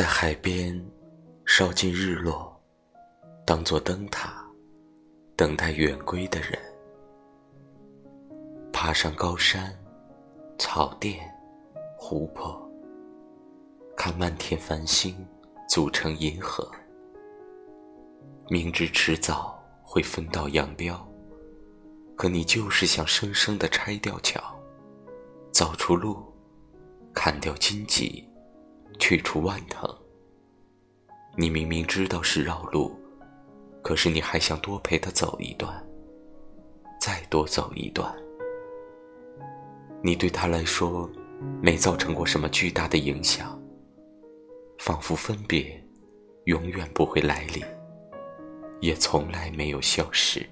在海边烧尽日落，当作灯塔，等待远归的人。爬上高山、草甸、湖泊，看漫天繁星组成银河。明知迟早会分道扬镳，可你就是想生生的拆掉桥，造出路，砍掉荆棘，去除万藤。你明明知道是绕路，可是你还想多陪他走一段，再多走一段。你对他来说，没造成过什么巨大的影响，仿佛分别永远不会来临，也从来没有消失。